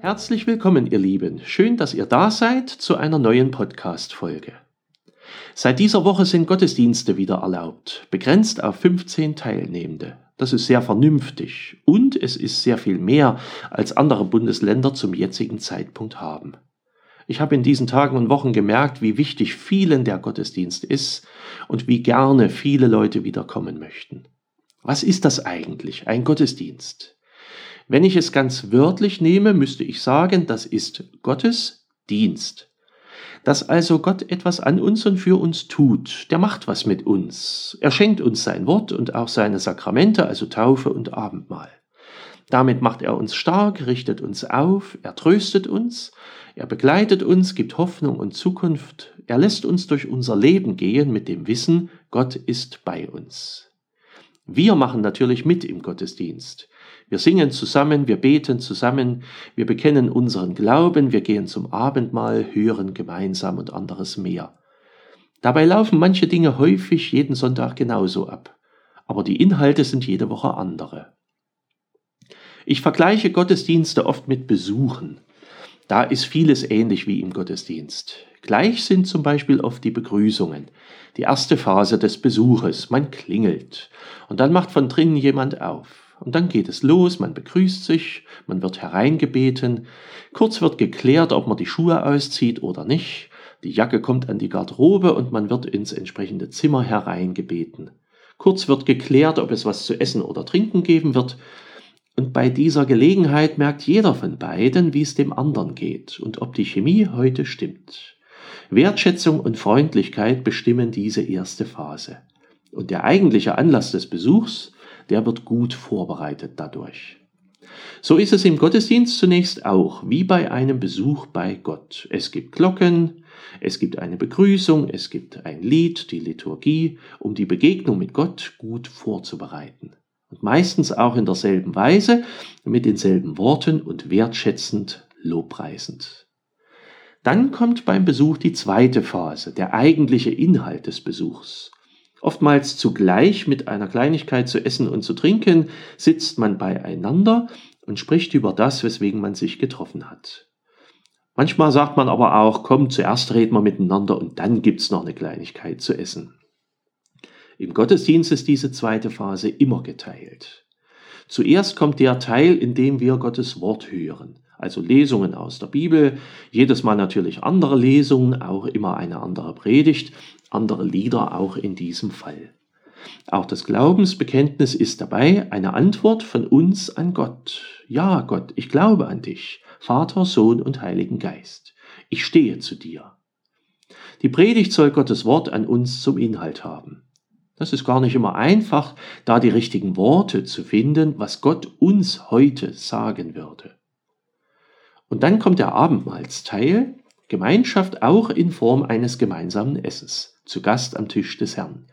Herzlich willkommen, ihr Lieben. Schön, dass ihr da seid zu einer neuen Podcast-Folge. Seit dieser Woche sind Gottesdienste wieder erlaubt, begrenzt auf 15 Teilnehmende. Das ist sehr vernünftig und es ist sehr viel mehr, als andere Bundesländer zum jetzigen Zeitpunkt haben. Ich habe in diesen Tagen und Wochen gemerkt, wie wichtig vielen der Gottesdienst ist und wie gerne viele Leute wieder kommen möchten. Was ist das eigentlich, ein Gottesdienst? Wenn ich es ganz wörtlich nehme, müsste ich sagen, das ist Gottes Dienst. Dass also Gott etwas an uns und für uns tut, der macht was mit uns. Er schenkt uns sein Wort und auch seine Sakramente, also Taufe und Abendmahl. Damit macht er uns stark, richtet uns auf, er tröstet uns, er begleitet uns, gibt Hoffnung und Zukunft, er lässt uns durch unser Leben gehen mit dem Wissen, Gott ist bei uns. Wir machen natürlich mit im Gottesdienst. Wir singen zusammen, wir beten zusammen, wir bekennen unseren Glauben, wir gehen zum Abendmahl, hören gemeinsam und anderes mehr. Dabei laufen manche Dinge häufig jeden Sonntag genauso ab, aber die Inhalte sind jede Woche andere. Ich vergleiche Gottesdienste oft mit Besuchen. Da ist vieles ähnlich wie im Gottesdienst. Gleich sind zum Beispiel oft die Begrüßungen. Die erste Phase des Besuches. Man klingelt. Und dann macht von drinnen jemand auf. Und dann geht es los, man begrüßt sich, man wird hereingebeten. Kurz wird geklärt, ob man die Schuhe auszieht oder nicht. Die Jacke kommt an die Garderobe und man wird ins entsprechende Zimmer hereingebeten. Kurz wird geklärt, ob es was zu essen oder trinken geben wird. Und bei dieser Gelegenheit merkt jeder von beiden, wie es dem anderen geht und ob die Chemie heute stimmt. Wertschätzung und Freundlichkeit bestimmen diese erste Phase. Und der eigentliche Anlass des Besuchs, der wird gut vorbereitet dadurch. So ist es im Gottesdienst zunächst auch, wie bei einem Besuch bei Gott. Es gibt Glocken, es gibt eine Begrüßung, es gibt ein Lied, die Liturgie, um die Begegnung mit Gott gut vorzubereiten. Meistens auch in derselben Weise, mit denselben Worten und wertschätzend, lobpreisend. Dann kommt beim Besuch die zweite Phase, der eigentliche Inhalt des Besuchs. Oftmals zugleich mit einer Kleinigkeit zu essen und zu trinken, sitzt man beieinander und spricht über das, weswegen man sich getroffen hat. Manchmal sagt man aber auch, komm, zuerst reden wir miteinander und dann gibt's noch eine Kleinigkeit zu essen. Im Gottesdienst ist diese zweite Phase immer geteilt. Zuerst kommt der Teil, in dem wir Gottes Wort hören also Lesungen aus der Bibel, jedes Mal natürlich andere Lesungen, auch immer eine andere Predigt, andere Lieder auch in diesem Fall. Auch das Glaubensbekenntnis ist dabei eine Antwort von uns an Gott. Ja, Gott, ich glaube an dich, Vater, Sohn und Heiligen Geist. Ich stehe zu dir. Die Predigt soll Gottes Wort an uns zum Inhalt haben. Das ist gar nicht immer einfach, da die richtigen Worte zu finden, was Gott uns heute sagen würde. Und dann kommt der Abendmahlsteil, Gemeinschaft auch in Form eines gemeinsamen Essens, zu Gast am Tisch des Herrn.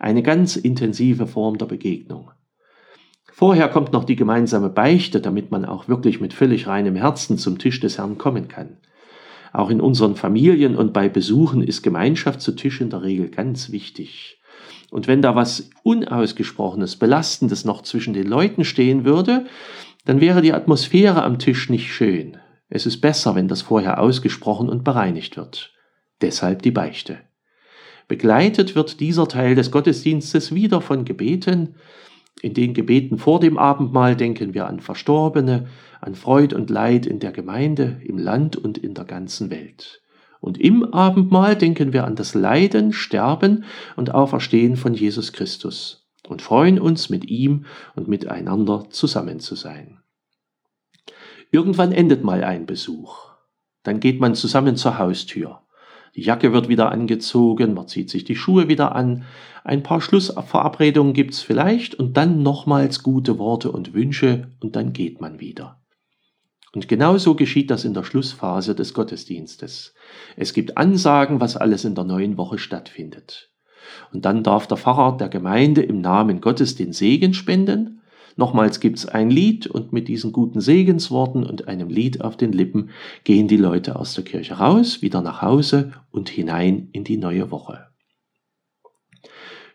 Eine ganz intensive Form der Begegnung. Vorher kommt noch die gemeinsame Beichte, damit man auch wirklich mit völlig reinem Herzen zum Tisch des Herrn kommen kann. Auch in unseren Familien und bei Besuchen ist Gemeinschaft zu Tisch in der Regel ganz wichtig. Und wenn da was Unausgesprochenes, Belastendes noch zwischen den Leuten stehen würde, dann wäre die Atmosphäre am Tisch nicht schön. Es ist besser, wenn das vorher ausgesprochen und bereinigt wird. Deshalb die Beichte. Begleitet wird dieser Teil des Gottesdienstes wieder von Gebeten. In den Gebeten vor dem Abendmahl denken wir an Verstorbene, an Freud und Leid in der Gemeinde, im Land und in der ganzen Welt. Und im Abendmahl denken wir an das Leiden, Sterben und Auferstehen von Jesus Christus und freuen uns mit ihm und miteinander zusammen zu sein. Irgendwann endet mal ein Besuch. Dann geht man zusammen zur Haustür. Die Jacke wird wieder angezogen, man zieht sich die Schuhe wieder an, ein paar Schlussverabredungen gibt's vielleicht und dann nochmals gute Worte und Wünsche und dann geht man wieder. Und genauso geschieht das in der Schlussphase des Gottesdienstes. Es gibt Ansagen, was alles in der neuen Woche stattfindet. Und dann darf der Pfarrer der Gemeinde im Namen Gottes den Segen spenden Nochmals gibt's ein Lied und mit diesen guten Segensworten und einem Lied auf den Lippen gehen die Leute aus der Kirche raus, wieder nach Hause und hinein in die neue Woche.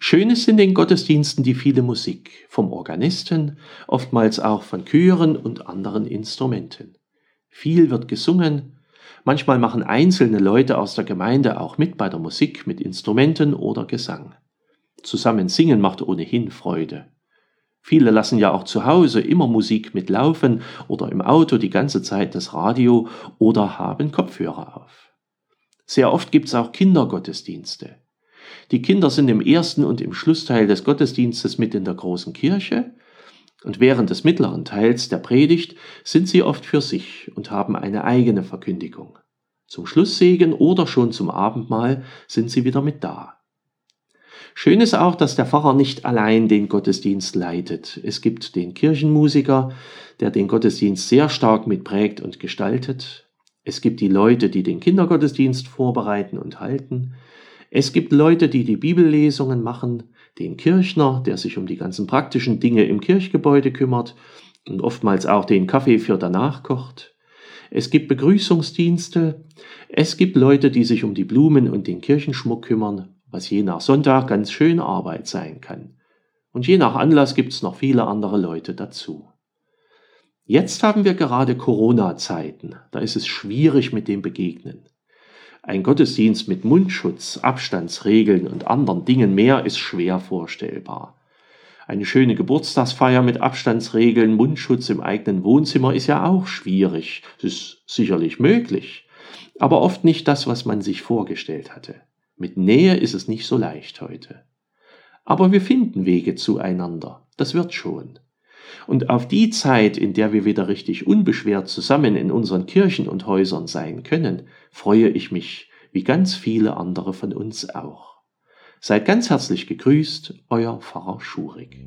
Schön ist in den Gottesdiensten die viele Musik vom Organisten, oftmals auch von Chören und anderen Instrumenten. Viel wird gesungen, manchmal machen einzelne Leute aus der Gemeinde auch mit bei der Musik mit Instrumenten oder Gesang. Zusammen singen macht ohnehin Freude. Viele lassen ja auch zu Hause immer Musik mitlaufen oder im Auto die ganze Zeit das Radio oder haben Kopfhörer auf. Sehr oft gibt's auch Kindergottesdienste. Die Kinder sind im ersten und im Schlussteil des Gottesdienstes mit in der großen Kirche und während des mittleren Teils der Predigt sind sie oft für sich und haben eine eigene Verkündigung. Zum Schlusssegen oder schon zum Abendmahl sind sie wieder mit da. Schön ist auch, dass der Pfarrer nicht allein den Gottesdienst leitet. Es gibt den Kirchenmusiker, der den Gottesdienst sehr stark mitprägt und gestaltet. Es gibt die Leute, die den Kindergottesdienst vorbereiten und halten. Es gibt Leute, die die Bibellesungen machen, den Kirchner, der sich um die ganzen praktischen Dinge im Kirchgebäude kümmert und oftmals auch den Kaffee für danach kocht. Es gibt Begrüßungsdienste, es gibt Leute, die sich um die Blumen und den Kirchenschmuck kümmern, was je nach Sonntag ganz schön Arbeit sein kann. Und je nach Anlass gibt's noch viele andere Leute dazu. Jetzt haben wir gerade Corona-Zeiten, da ist es schwierig mit dem Begegnen. Ein Gottesdienst mit Mundschutz, Abstandsregeln und anderen Dingen mehr ist schwer vorstellbar. Eine schöne Geburtstagsfeier mit Abstandsregeln, Mundschutz im eigenen Wohnzimmer ist ja auch schwierig. Es ist sicherlich möglich, aber oft nicht das, was man sich vorgestellt hatte. Mit Nähe ist es nicht so leicht heute. Aber wir finden Wege zueinander. Das wird schon. Und auf die Zeit, in der wir wieder richtig unbeschwert zusammen in unseren Kirchen und Häusern sein können, freue ich mich, wie ganz viele andere von uns auch. Seid ganz herzlich gegrüßt, euer Pfarrer Schurig.